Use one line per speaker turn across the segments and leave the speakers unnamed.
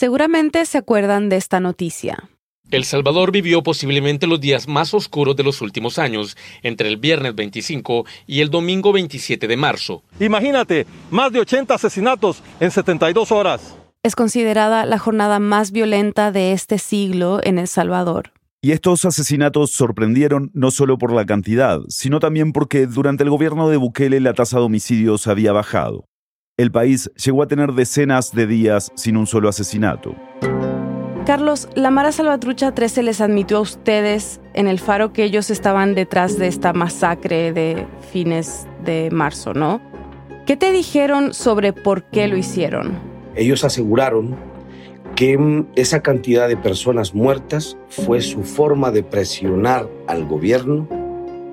Seguramente se acuerdan de esta noticia.
El Salvador vivió posiblemente los días más oscuros de los últimos años, entre el viernes 25 y el domingo 27 de marzo.
Imagínate, más de 80 asesinatos en 72 horas.
Es considerada la jornada más violenta de este siglo en El Salvador.
Y estos asesinatos sorprendieron no solo por la cantidad, sino también porque durante el gobierno de Bukele la tasa de homicidios había bajado. El país llegó a tener decenas de días sin un solo asesinato.
Carlos, la Mara Salvatrucha 13 les admitió a ustedes en el faro que ellos estaban detrás de esta masacre de fines de marzo, ¿no? ¿Qué te dijeron sobre por qué lo hicieron?
Ellos aseguraron que mm, esa cantidad de personas muertas fue su forma de presionar al gobierno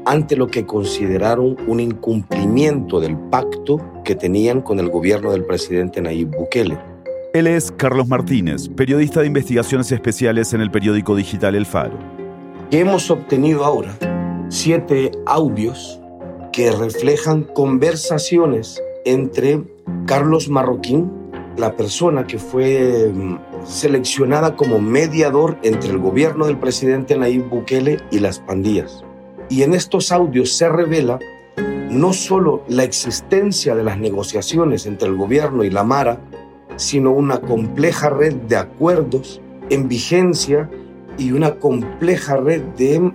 ante lo que consideraron un incumplimiento del pacto que tenían con el gobierno del presidente Nayib Bukele.
Él es Carlos Martínez, periodista de investigaciones especiales en el periódico digital El Faro.
Hemos obtenido ahora siete audios que reflejan conversaciones entre Carlos Marroquín, la persona que fue mm, seleccionada como mediador entre el gobierno del presidente Nayib Bukele y las pandillas. Y en estos audios se revela no solo la existencia de las negociaciones entre el gobierno y la Mara, sino una compleja red de acuerdos en vigencia y una compleja red de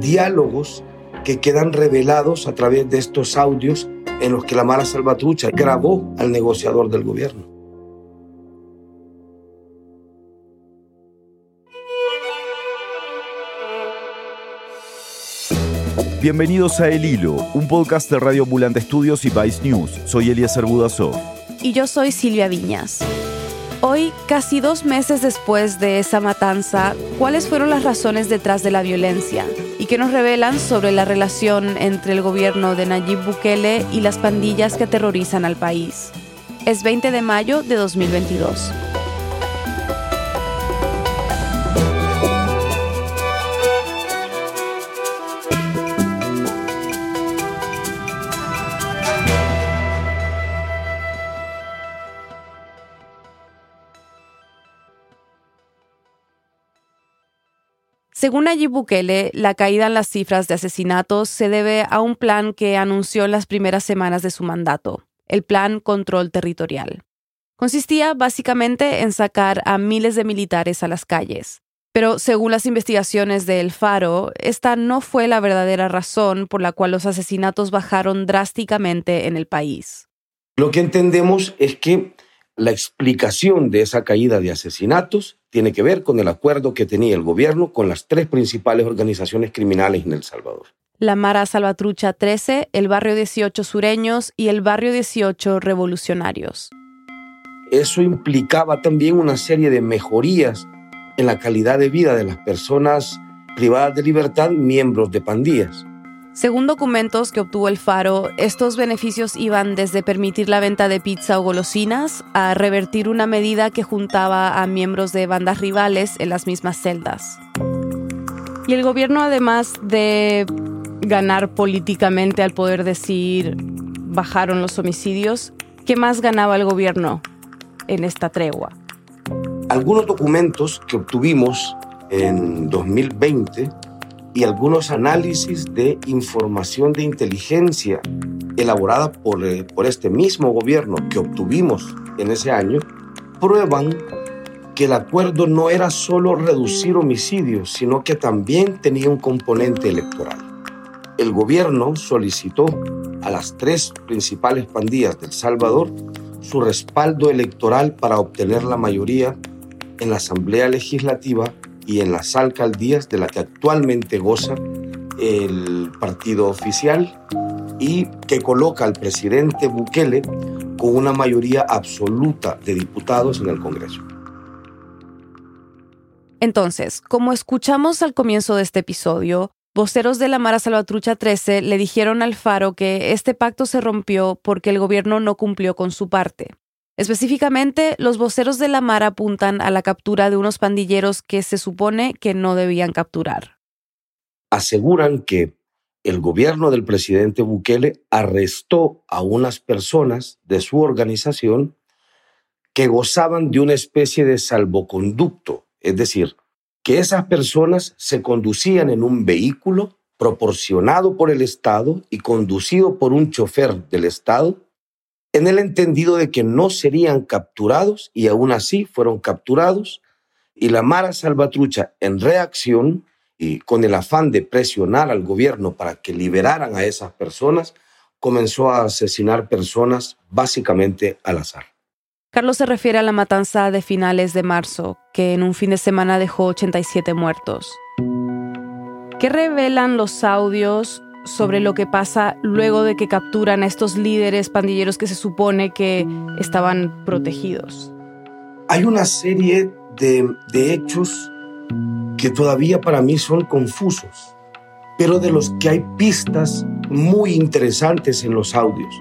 diálogos que quedan revelados a través de estos audios en los que la Mara Salvatrucha grabó al negociador del gobierno.
Bienvenidos a El Hilo, un podcast de Radio Ambulante Estudios y Vice News. Soy Eliezer Budasov
y yo soy Silvia Viñas. Hoy, casi dos meses después de esa matanza, ¿cuáles fueron las razones detrás de la violencia? ¿Y qué nos revelan sobre la relación entre el gobierno de Nayib Bukele y las pandillas que aterrorizan al país? Es 20 de mayo de 2022. Según Nayib Bukele, la caída en las cifras de asesinatos se debe a un plan que anunció en las primeras semanas de su mandato, el Plan Control Territorial. Consistía básicamente en sacar a miles de militares a las calles. Pero según las investigaciones de El Faro, esta no fue la verdadera razón por la cual los asesinatos bajaron drásticamente en el país.
Lo que entendemos es que la explicación de esa caída de asesinatos tiene que ver con el acuerdo que tenía el gobierno con las tres principales organizaciones criminales en El Salvador.
La Mara Salvatrucha 13, el Barrio 18 Sureños y el Barrio 18 Revolucionarios.
Eso implicaba también una serie de mejorías en la calidad de vida de las personas privadas de libertad, miembros de pandillas.
Según documentos que obtuvo el Faro, estos beneficios iban desde permitir la venta de pizza o golosinas a revertir una medida que juntaba a miembros de bandas rivales en las mismas celdas. Y el gobierno, además de ganar políticamente al poder decir bajaron los homicidios, ¿qué más ganaba el gobierno en esta tregua?
Algunos documentos que obtuvimos en 2020 y algunos análisis de información de inteligencia elaborada por, eh, por este mismo gobierno que obtuvimos en ese año, prueban que el acuerdo no era solo reducir homicidios, sino que también tenía un componente electoral. El gobierno solicitó a las tres principales pandillas del Salvador su respaldo electoral para obtener la mayoría en la Asamblea Legislativa y en las alcaldías de la que actualmente goza el partido oficial y que coloca al presidente Bukele con una mayoría absoluta de diputados en el Congreso.
Entonces, como escuchamos al comienzo de este episodio, voceros de la Mara Salvatrucha 13 le dijeron al Faro que este pacto se rompió porque el gobierno no cumplió con su parte. Específicamente, los voceros de la Mar apuntan a la captura de unos pandilleros que se supone que no debían capturar.
Aseguran que el gobierno del presidente Bukele arrestó a unas personas de su organización que gozaban de una especie de salvoconducto, es decir, que esas personas se conducían en un vehículo proporcionado por el Estado y conducido por un chofer del Estado, en el entendido de que no serían capturados y aún así fueron capturados, y la Mara Salvatrucha en reacción y con el afán de presionar al gobierno para que liberaran a esas personas, comenzó a asesinar personas básicamente al azar.
Carlos se refiere a la matanza de finales de marzo, que en un fin de semana dejó 87 muertos. ¿Qué revelan los audios sobre lo que pasa luego de que capturan a estos líderes pandilleros que se supone que estaban protegidos?
Hay una serie de, de hechos que todavía para mí son confusos, pero de los que hay pistas muy interesantes en los audios.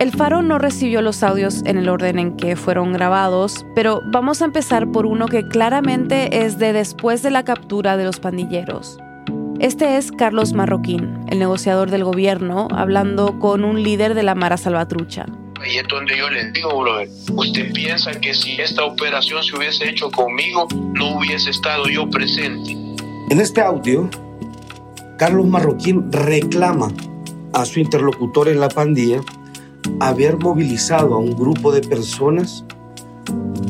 El Faro no recibió los audios en el orden en que fueron grabados, pero vamos a empezar por uno que claramente es de después de la captura de los pandilleros. Este es Carlos Marroquín, el negociador del gobierno, hablando con un líder de la Mara Salvatrucha.
Y es donde yo le digo, brother, usted piensa que si esta operación se hubiese hecho conmigo, no hubiese estado yo presente.
En este audio, Carlos Marroquín reclama a su interlocutor en la pandilla haber movilizado a un grupo de personas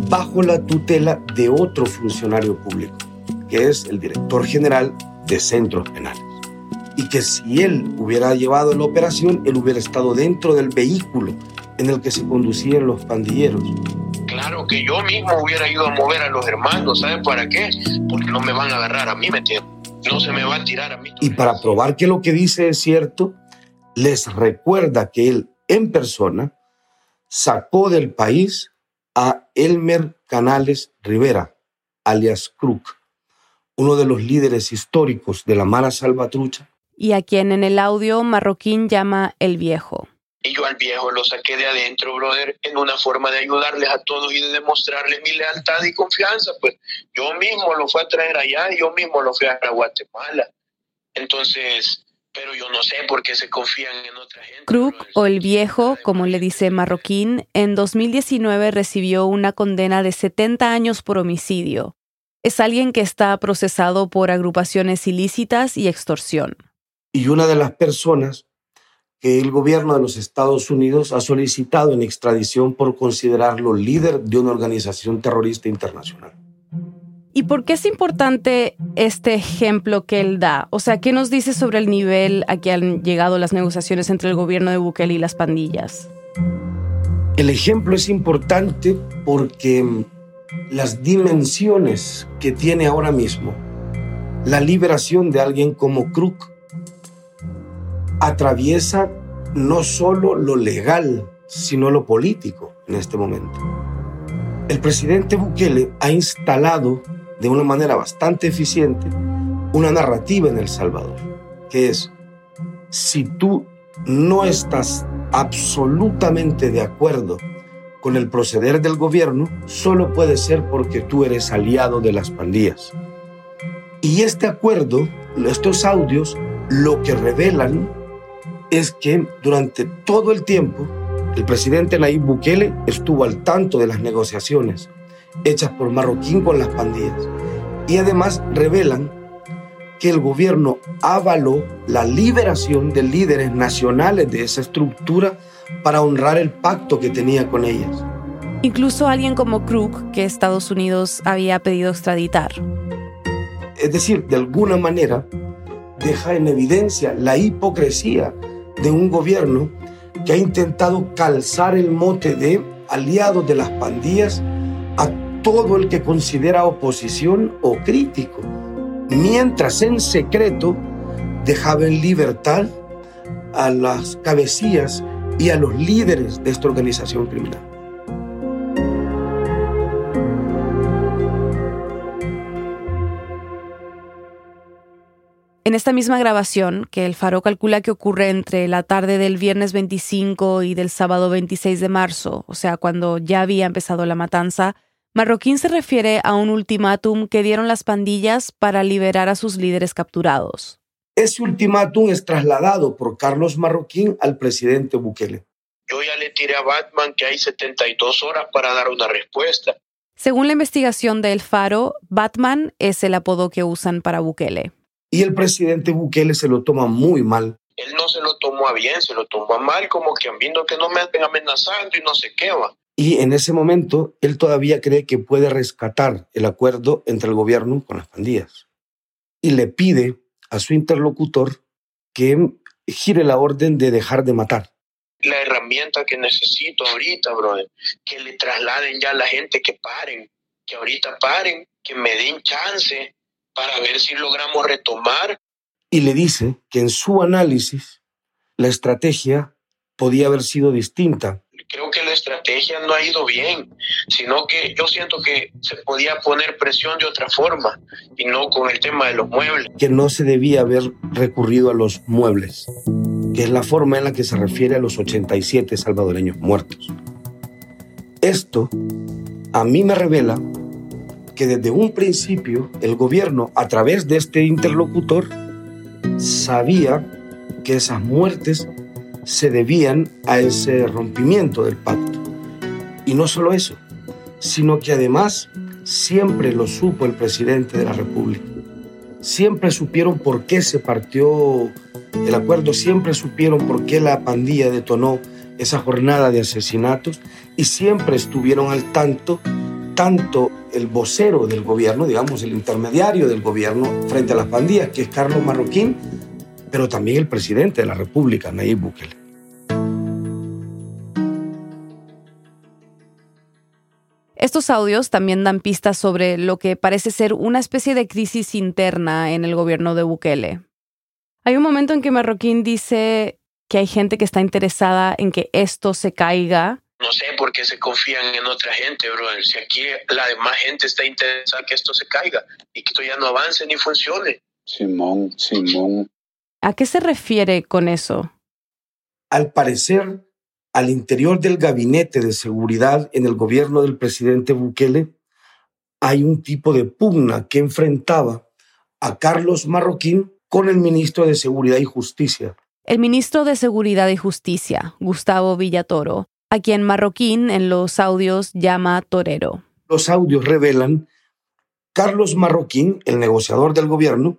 bajo la tutela de otro funcionario público, que es el director general de centros penales. Y que si él hubiera llevado la operación, él hubiera estado dentro del vehículo en el que se conducían los pandilleros.
Claro que yo mismo hubiera ido a mover a los hermanos, ¿saben para qué? Porque no me van a agarrar a mí, ¿me No se me va a tirar a mí.
Y para probar que lo que dice es cierto, les recuerda que él en persona sacó del país a Elmer Canales Rivera, alias Crook, uno de los líderes históricos de la Mara Salvatrucha.
Y a quien en el audio marroquín llama el viejo.
Y yo al viejo lo saqué de adentro, brother, en una forma de ayudarles a todos y de demostrarles mi lealtad y confianza. Pues yo mismo lo fui a traer allá y yo mismo lo fui a Guatemala. Entonces, pero yo no sé por qué se confían en otra gente.
Kruk, o el viejo, como le dice Marroquín, en 2019 recibió una condena de 70 años por homicidio. Es alguien que está procesado por agrupaciones ilícitas y extorsión.
Y una de las personas que el gobierno de los Estados Unidos ha solicitado en extradición por considerarlo líder de una organización terrorista internacional.
¿Y por qué es importante este ejemplo que él da? O sea, ¿qué nos dice sobre el nivel a que han llegado las negociaciones entre el gobierno de Bukele y las pandillas?
El ejemplo es importante porque las dimensiones que tiene ahora mismo la liberación de alguien como Kruk atraviesa no solo lo legal, sino lo político en este momento. El presidente Bukele ha instalado de una manera bastante eficiente una narrativa en El Salvador, que es, si tú no estás absolutamente de acuerdo con el proceder del gobierno, solo puede ser porque tú eres aliado de las pandillas. Y este acuerdo, estos audios, lo que revelan es que durante todo el tiempo el presidente Nayib Bukele estuvo al tanto de las negociaciones hechas por Marroquín con las pandillas y además revelan que el gobierno avaló la liberación de líderes nacionales de esa estructura para honrar el pacto que tenía con ellas.
Incluso alguien como Crook, que Estados Unidos había pedido extraditar.
Es decir, de alguna manera deja en evidencia la hipocresía de un gobierno que ha intentado calzar el mote de aliados de las pandillas a todo el que considera oposición o crítico, mientras en secreto dejaba en libertad a las cabecillas y a los líderes de esta organización criminal.
En esta misma grabación, que el Faro calcula que ocurre entre la tarde del viernes 25 y del sábado 26 de marzo, o sea, cuando ya había empezado la matanza, Marroquín se refiere a un ultimátum que dieron las pandillas para liberar a sus líderes capturados.
Ese ultimátum es trasladado por Carlos Marroquín al presidente Bukele.
Yo ya le tiré a Batman que hay 72 horas para dar una respuesta.
Según la investigación de El Faro, Batman es el apodo que usan para Bukele.
Y el presidente Bukele se lo toma muy mal.
Él no se lo tomó a bien, se lo tomó a mal, como que viendo que no me estén amenazando y no se qué va.
Y en ese momento, él todavía cree que puede rescatar el acuerdo entre el gobierno con las pandillas. Y le pide a su interlocutor que gire la orden de dejar de matar.
La herramienta que necesito ahorita, brother, que le trasladen ya a la gente que paren, que ahorita paren, que me den chance para ver si logramos retomar.
Y le dice que en su análisis la estrategia podía haber sido distinta
creo que la estrategia no ha ido bien, sino que yo siento que se podía poner presión de otra forma y no con el tema de los muebles.
Que no se debía haber recurrido a los muebles, que es la forma en la que se refiere a los 87 salvadoreños muertos. Esto a mí me revela que desde un principio el gobierno, a través de este interlocutor, sabía que esas muertes se debían a ese rompimiento del pacto. Y no solo eso, sino que además siempre lo supo el presidente de la República. Siempre supieron por qué se partió el acuerdo, siempre supieron por qué la pandilla detonó esa jornada de asesinatos y siempre estuvieron al tanto, tanto el vocero del gobierno, digamos, el intermediario del gobierno frente a las pandillas, que es Carlos Marroquín, pero también el presidente de la República, Nayib Bukele.
Estos audios también dan pistas sobre lo que parece ser una especie de crisis interna en el gobierno de Bukele. Hay un momento en que Marroquín dice que hay gente que está interesada en que esto se caiga.
No sé por qué se confían en otra gente, brother. Si aquí la demás gente está interesada en que esto se caiga y que esto ya no avance ni funcione.
Simón, Simón.
¿A qué se refiere con eso?
Al parecer, al interior del gabinete de seguridad en el gobierno del presidente Bukele, hay un tipo de pugna que enfrentaba a Carlos Marroquín con el ministro de Seguridad y Justicia.
El ministro de Seguridad y Justicia, Gustavo Villatoro, a quien Marroquín en los audios llama torero.
Los audios revelan Carlos Marroquín, el negociador del gobierno,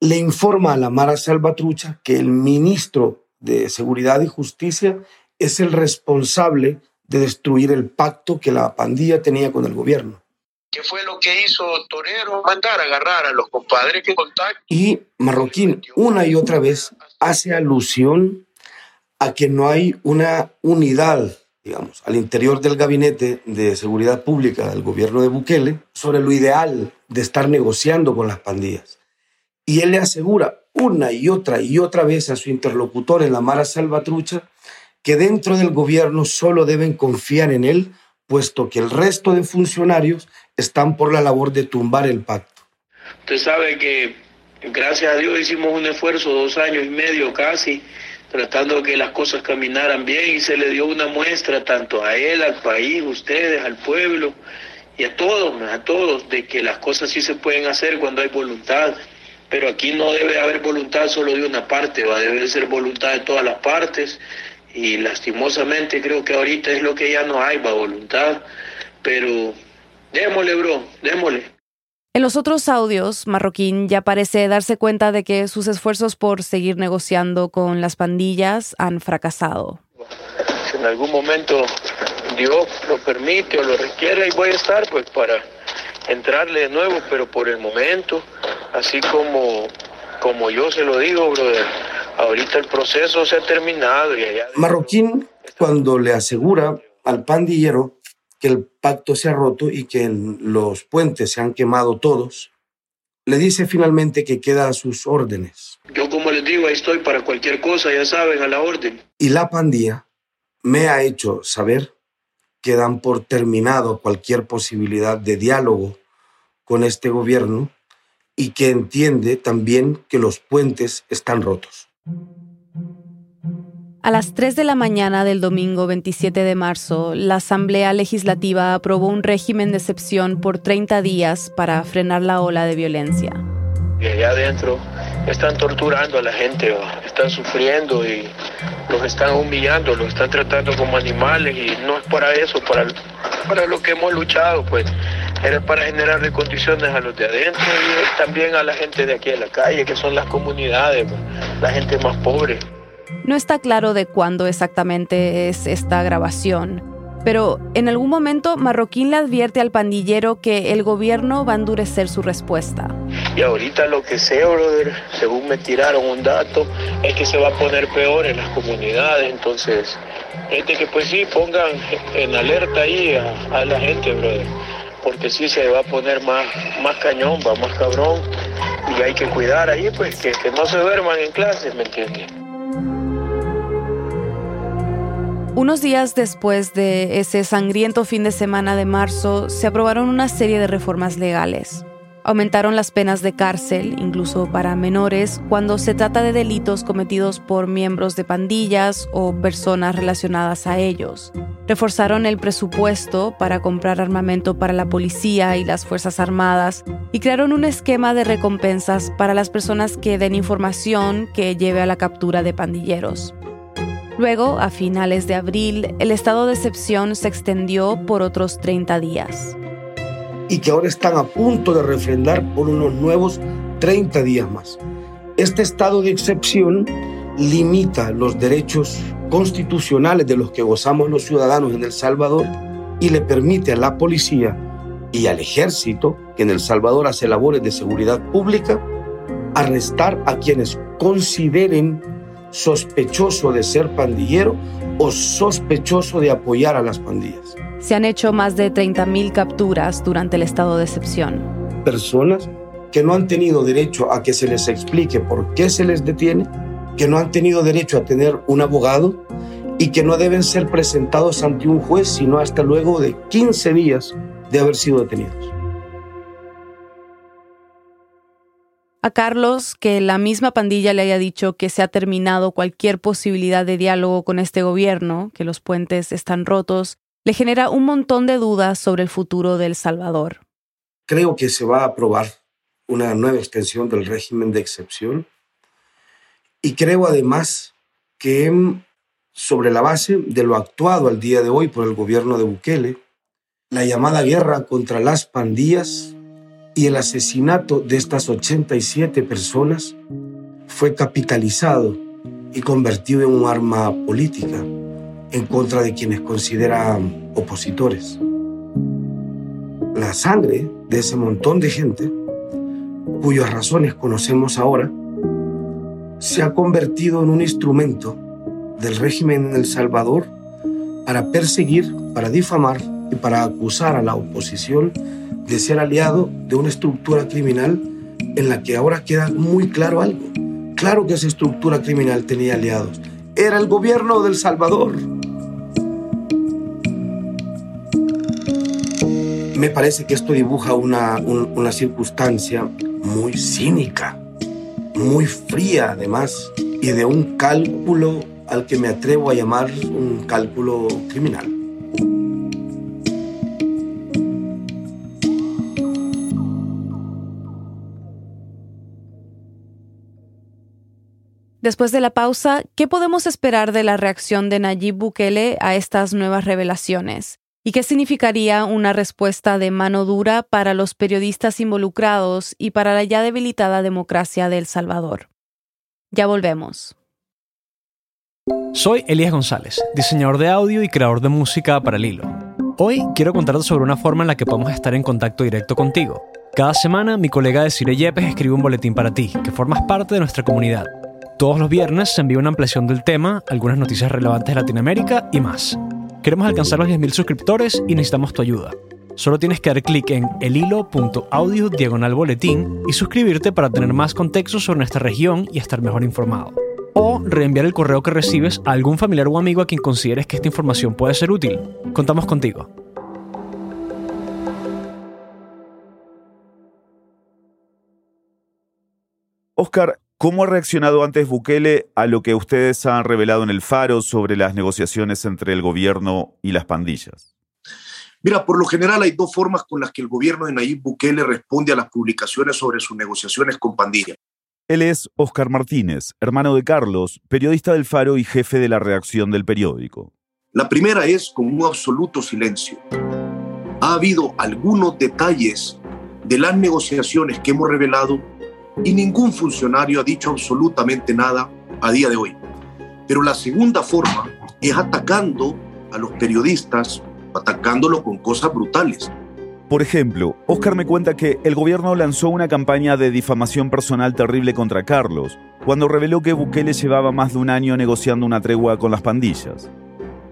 le informa a la Mara Salvatrucha que el ministro de Seguridad y Justicia es el responsable de destruir el pacto que la pandilla tenía con el gobierno.
¿Qué fue lo que hizo Torero? Mandar a agarrar a los compadres que contactan.
Y Marroquín una y otra vez hace alusión a que no hay una unidad, digamos, al interior del gabinete de seguridad pública del gobierno de Bukele sobre lo ideal de estar negociando con las pandillas. Y él le asegura una y otra y otra vez a su interlocutor en la Mara Salvatrucha que dentro del gobierno solo deben confiar en él, puesto que el resto de funcionarios están por la labor de tumbar el pacto.
Usted sabe que, gracias a Dios, hicimos un esfuerzo, dos años y medio casi, tratando de que las cosas caminaran bien y se le dio una muestra tanto a él, al país, ustedes, al pueblo y a todos, a todos, de que las cosas sí se pueden hacer cuando hay voluntad pero aquí no debe haber voluntad solo de una parte, va a debe ser voluntad de todas las partes y lastimosamente creo que ahorita es lo que ya no hay, va voluntad, pero démosle, bro, démosle.
En los otros audios, Marroquín ya parece darse cuenta de que sus esfuerzos por seguir negociando con las pandillas han fracasado.
Si en algún momento Dios lo permite o lo requiere, y voy a estar pues para entrarle de nuevo, pero por el momento así como, como yo se lo digo, brother, ahorita el proceso se ha terminado. Y
Marroquín, cuando le asegura al pandillero que el pacto se ha roto y que los puentes se han quemado todos, le dice finalmente que queda a sus órdenes.
Yo como les digo, ahí estoy para cualquier cosa, ya saben, a la orden.
Y la pandilla me ha hecho saber que dan por terminado cualquier posibilidad de diálogo con este gobierno y que entiende también que los puentes están rotos.
A las 3 de la mañana del domingo 27 de marzo, la Asamblea Legislativa aprobó un régimen de excepción por 30 días para frenar la ola de violencia.
Y allá adentro están torturando a la gente, están sufriendo y los están humillando, los están tratando como animales y no es para eso, para, para lo que hemos luchado, pues era para generarle condiciones a los de adentro y también a la gente de aquí de la calle, que son las comunidades, la gente más pobre.
No está claro de cuándo exactamente es esta grabación, pero en algún momento Marroquín le advierte al pandillero que el gobierno va a endurecer su respuesta.
Y ahorita lo que sé, brother, según me tiraron un dato, es que se va a poner peor en las comunidades. Entonces, gente que pues sí, pongan en alerta ahí a, la gente, brother. Porque sí se va a poner más, más cañón, va más cabrón. Y hay que cuidar ahí, pues, que, que no se duerman en clases, ¿me entiendes?
Unos días después de ese sangriento fin de semana de marzo, se aprobaron una serie de reformas legales. Aumentaron las penas de cárcel, incluso para menores, cuando se trata de delitos cometidos por miembros de pandillas o personas relacionadas a ellos. Reforzaron el presupuesto para comprar armamento para la policía y las Fuerzas Armadas y crearon un esquema de recompensas para las personas que den información que lleve a la captura de pandilleros. Luego, a finales de abril, el estado de excepción se extendió por otros 30 días.
Y que ahora están a punto de refrendar por unos nuevos 30 días más. Este estado de excepción limita los derechos constitucionales de los que gozamos los ciudadanos en El Salvador y le permite a la policía y al ejército, que en El Salvador hace labores de seguridad pública, arrestar a quienes consideren sospechoso de ser pandillero o sospechoso de apoyar a las pandillas.
Se han hecho más de 30.000 capturas durante el estado de excepción.
Personas que no han tenido derecho a que se les explique por qué se les detiene, que no han tenido derecho a tener un abogado y que no deben ser presentados ante un juez sino hasta luego de 15 días de haber sido detenidos.
A Carlos que la misma pandilla le haya dicho que se ha terminado cualquier posibilidad de diálogo con este gobierno, que los puentes están rotos, le genera un montón de dudas sobre el futuro de El Salvador.
Creo que se va a aprobar una nueva extensión del régimen de excepción y creo además que sobre la base de lo actuado al día de hoy por el gobierno de Bukele, la llamada guerra contra las pandillas y el asesinato de estas 87 personas fue capitalizado y convertido en un arma política en contra de quienes consideran opositores. La sangre de ese montón de gente, cuyas razones conocemos ahora, se ha convertido en un instrumento del régimen en El Salvador para perseguir, para difamar y para acusar a la oposición de ser aliado de una estructura criminal en la que ahora queda muy claro algo. Claro que esa estructura criminal tenía aliados. Era el gobierno del Salvador. Me parece que esto dibuja una, una circunstancia muy cínica, muy fría además, y de un cálculo al que me atrevo a llamar un cálculo criminal.
Después de la pausa, ¿qué podemos esperar de la reacción de Nayib Bukele a estas nuevas revelaciones? ¿Y qué significaría una respuesta de mano dura para los periodistas involucrados y para la ya debilitada democracia de El Salvador? Ya volvemos.
Soy Elías González, diseñador de audio y creador de música para el hilo. Hoy quiero contarte sobre una forma en la que podemos estar en contacto directo contigo. Cada semana mi colega de Cire Yepes escribe un boletín para ti, que formas parte de nuestra comunidad. Todos los viernes se envía una ampliación del tema, algunas noticias relevantes de Latinoamérica y más. Queremos alcanzar los 10.000 suscriptores y necesitamos tu ayuda. Solo tienes que dar clic en elhilo.audio diagonal boletín y suscribirte para tener más contexto sobre nuestra región y estar mejor informado. O reenviar el correo que recibes a algún familiar o amigo a quien consideres que esta información puede ser útil. Contamos contigo.
Oscar, ¿Cómo ha reaccionado antes Bukele a lo que ustedes han revelado en el Faro sobre las negociaciones entre el gobierno y las pandillas?
Mira, por lo general hay dos formas con las que el gobierno de Nayib Bukele responde a las publicaciones sobre sus negociaciones con pandillas.
Él es Oscar Martínez, hermano de Carlos, periodista del Faro y jefe de la redacción del periódico.
La primera es con un absoluto silencio. Ha habido algunos detalles de las negociaciones que hemos revelado y ningún funcionario ha dicho absolutamente nada a día de hoy. Pero la segunda forma es atacando a los periodistas, atacándolos con cosas brutales.
Por ejemplo, Oscar me cuenta que el gobierno lanzó una campaña de difamación personal terrible contra Carlos, cuando reveló que Bukele llevaba más de un año negociando una tregua con las pandillas.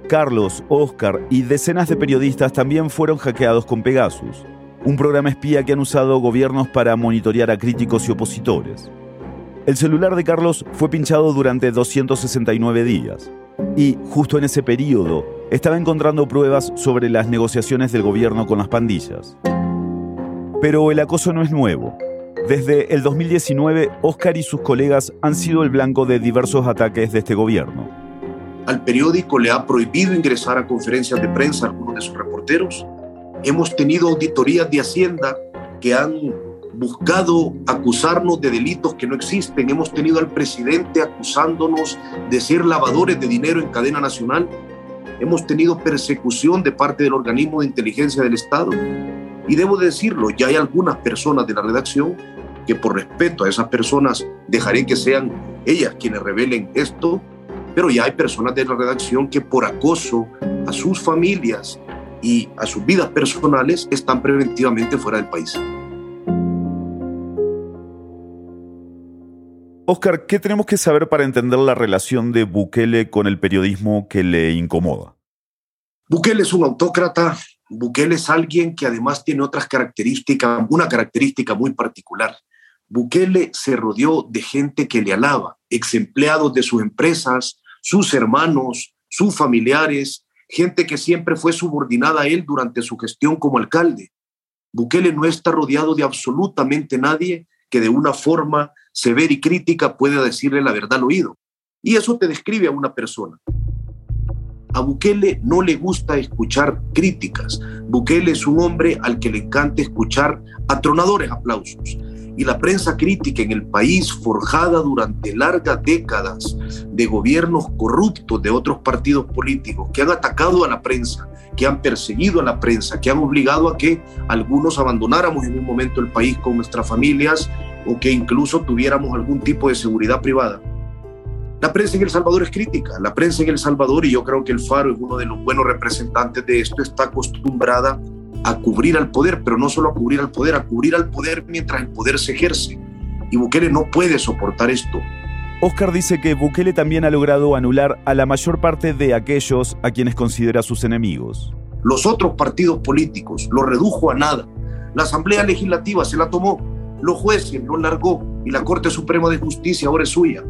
Carlos, Oscar y decenas de periodistas también fueron hackeados con Pegasus, un programa espía que han usado gobiernos para monitorear a críticos y opositores. El celular de Carlos fue pinchado durante 269 días y, justo en ese periodo, estaba encontrando pruebas sobre las negociaciones del gobierno con las pandillas. Pero el acoso no es nuevo. Desde el 2019, Oscar y sus colegas han sido el blanco de diversos ataques de este gobierno.
Al periódico le ha prohibido ingresar a conferencias de prensa algunos de sus reporteros. Hemos tenido auditorías de Hacienda que han buscado acusarnos de delitos que no existen. Hemos tenido al presidente acusándonos de ser lavadores de dinero en cadena nacional. Hemos tenido persecución de parte del organismo de inteligencia del Estado. Y debo decirlo, ya hay algunas personas de la redacción que por respeto a esas personas dejaré que sean ellas quienes revelen esto, pero ya hay personas de la redacción que por acoso a sus familias y a sus vidas personales están preventivamente fuera del país.
Oscar, ¿qué tenemos que saber para entender la relación de Bukele con el periodismo que le incomoda?
Bukele es un autócrata, Bukele es alguien que además tiene otras características, una característica muy particular. Bukele se rodeó de gente que le alaba, ex empleados de sus empresas, sus hermanos, sus familiares, gente que siempre fue subordinada a él durante su gestión como alcalde. Bukele no está rodeado de absolutamente nadie que de una forma severa y crítica pueda decirle la verdad al oído. Y eso te describe a una persona. A Bukele no le gusta escuchar críticas. Bukele es un hombre al que le encanta escuchar atronadores aplausos. Y la prensa crítica en el país, forjada durante largas décadas de gobiernos corruptos de otros partidos políticos que han atacado a la prensa, que han perseguido a la prensa, que han obligado a que algunos abandonáramos en un momento el país con nuestras familias o que incluso tuviéramos algún tipo de seguridad privada. La prensa en El Salvador es crítica. La prensa en El Salvador, y yo creo que el Faro es uno de los buenos representantes de esto, está acostumbrada a cubrir al poder, pero no solo a cubrir al poder, a cubrir al poder mientras el poder se ejerce. Y Bukele no puede soportar esto.
Oscar dice que Bukele también ha logrado anular a la mayor parte de aquellos a quienes considera sus enemigos.
Los otros partidos políticos lo redujo a nada. La Asamblea Legislativa se la tomó, los jueces lo largó y la Corte Suprema de Justicia ahora es suya.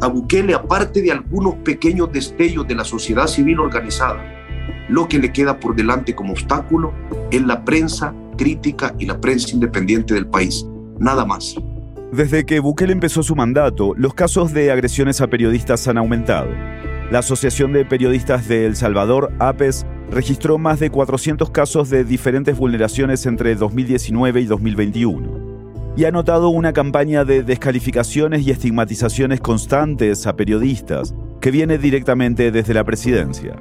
A Bukele, aparte de algunos pequeños destellos de la sociedad civil organizada, lo que le queda por delante como obstáculo es la prensa crítica y la prensa independiente del país. Nada más.
Desde que Bukele empezó su mandato, los casos de agresiones a periodistas han aumentado. La Asociación de Periodistas de El Salvador, APES, registró más de 400 casos de diferentes vulneraciones entre 2019 y 2021 y ha notado una campaña de descalificaciones y estigmatizaciones constantes a periodistas que viene directamente desde la presidencia.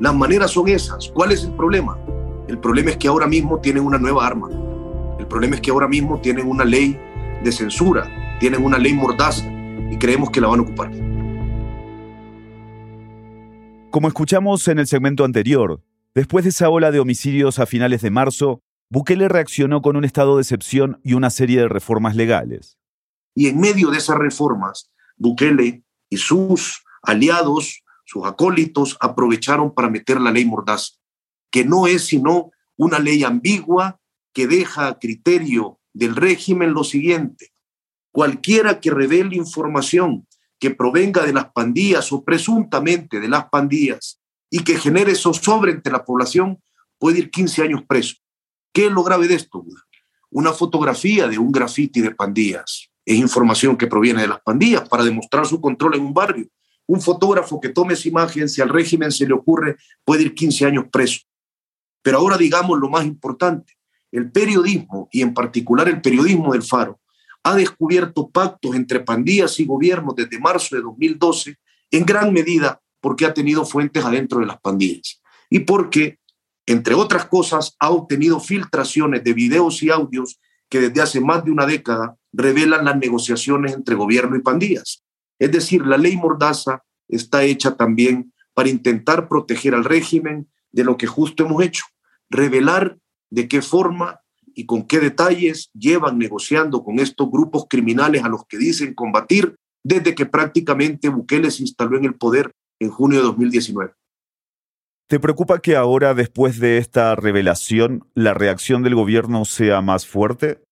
Las maneras son esas. ¿Cuál es el problema? El problema es que ahora mismo tienen una nueva arma. El problema es que ahora mismo tienen una ley de censura, tienen una ley mordaza y creemos que la van a ocupar.
Como escuchamos en el segmento anterior, después de esa ola de homicidios a finales de marzo, Bukele reaccionó con un estado de excepción y una serie de reformas legales.
Y en medio de esas reformas, Bukele y sus aliados, sus acólitos, aprovecharon para meter la ley Mordaz, que no es sino una ley ambigua que deja a criterio del régimen lo siguiente. Cualquiera que revele información que provenga de las pandillas o presuntamente de las pandillas y que genere zozobra entre la población puede ir 15 años preso. ¿Qué es lo grave de esto? Una fotografía de un grafiti de pandillas. Es información que proviene de las pandillas para demostrar su control en un barrio. Un fotógrafo que tome esa imagen, si al régimen se le ocurre, puede ir 15 años preso. Pero ahora digamos lo más importante, el periodismo y en particular el periodismo del Faro ha descubierto pactos entre pandillas y gobiernos desde marzo de 2012, en gran medida porque ha tenido fuentes adentro de las pandillas y porque, entre otras cosas, ha obtenido filtraciones de videos y audios que desde hace más de una década revelan las negociaciones entre gobierno y pandillas. Es decir, la ley Mordaza está hecha también para intentar proteger al régimen de lo que justo hemos hecho, revelar de qué forma y con qué detalles llevan negociando con estos grupos criminales a los que dicen combatir desde que prácticamente Bukele se instaló en el poder en junio de 2019.
¿Te preocupa que ahora, después de esta revelación, la reacción del gobierno sea más fuerte?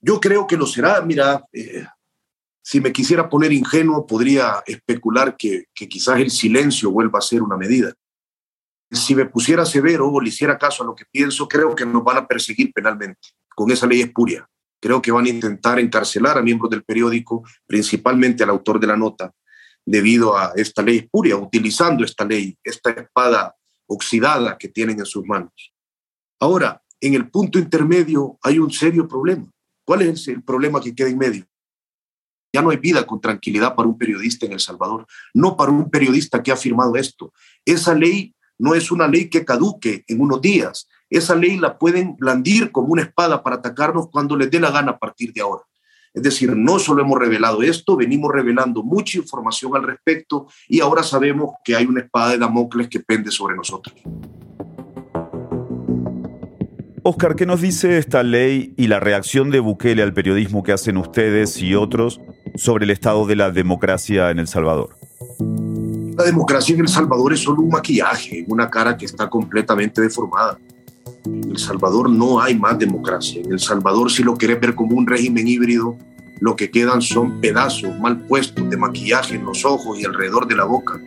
Yo creo que lo será. Mira, eh, si me quisiera poner ingenuo, podría especular que, que quizás el silencio vuelva a ser una medida. Si me pusiera severo o le hiciera caso a lo que pienso, creo que nos van a perseguir penalmente con esa ley espuria. Creo que van a intentar encarcelar a miembros del periódico, principalmente al autor de la nota, debido a esta ley espuria, utilizando esta ley, esta espada oxidada que tienen en sus manos. Ahora, en el punto intermedio hay un serio problema. ¿Cuál es el problema que queda en medio? Ya no hay vida con tranquilidad para un periodista en El Salvador, no para un periodista que ha firmado esto. Esa ley no es una ley que caduque en unos días. Esa ley la pueden blandir como una espada para atacarnos cuando les dé la gana a partir de ahora. Es decir, no solo hemos revelado esto, venimos revelando mucha información al respecto y ahora sabemos que hay una espada de Damocles que pende sobre nosotros.
Oscar, ¿qué nos dice esta ley y la reacción de Bukele al periodismo que hacen ustedes y otros sobre el estado de la democracia en El Salvador?
La democracia en El Salvador es solo un maquillaje, una cara que está completamente deformada. En El Salvador no hay más democracia. En El Salvador, si lo querés ver como un régimen híbrido, lo que quedan son pedazos mal puestos de maquillaje en los ojos y alrededor de la boca.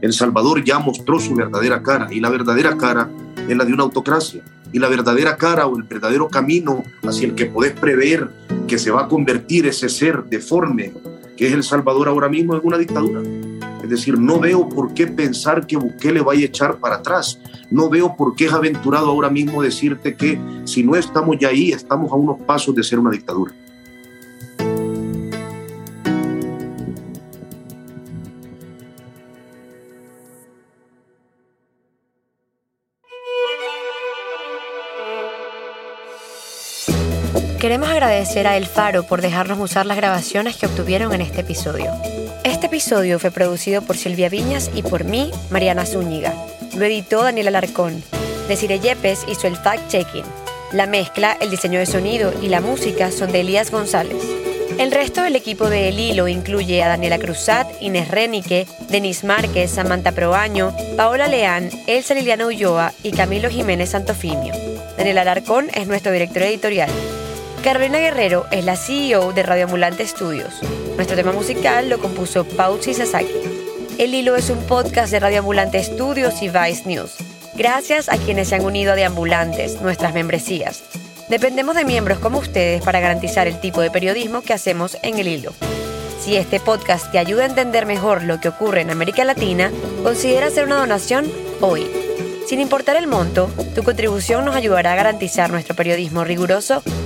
El Salvador ya mostró su verdadera cara y la verdadera cara es la de una autocracia. Y la verdadera cara o el verdadero camino hacia el que podés prever que se va a convertir ese ser deforme que es El Salvador ahora mismo en una dictadura. Es decir, no veo por qué pensar que Bukele vaya a echar para atrás. No veo por qué es aventurado ahora mismo decirte que si no estamos ya ahí, estamos a unos pasos de ser una dictadura.
Queremos agradecer a El Faro por dejarnos usar las grabaciones que obtuvieron en este episodio. Este episodio fue producido por Silvia Viñas y por mí, Mariana Zúñiga. Lo editó Daniel Alarcón. Desire Yepes hizo el fact-checking. La mezcla, el diseño de sonido y la música son de Elías González. El resto del equipo de El Hilo incluye a Daniela Cruzat, Inés Renique, Denis Márquez, Samantha Proaño, Paola Leán, Elsa Liliana Ulloa y Camilo Jiménez Santofimio. Daniel Alarcón es nuestro director editorial. Carolina Guerrero es la CEO de Radio Ambulante Studios. Nuestro tema musical lo compuso Pauchi Sasaki. El Hilo es un podcast de Radio Ambulante Studios y Vice News. Gracias a quienes se han unido a Deambulantes, nuestras membresías. Dependemos de miembros como ustedes para garantizar el tipo de periodismo que hacemos en El Hilo. Si este podcast te ayuda a entender mejor lo que ocurre en América Latina, considera hacer una donación hoy. Sin importar el monto, tu contribución nos ayudará a garantizar nuestro periodismo riguroso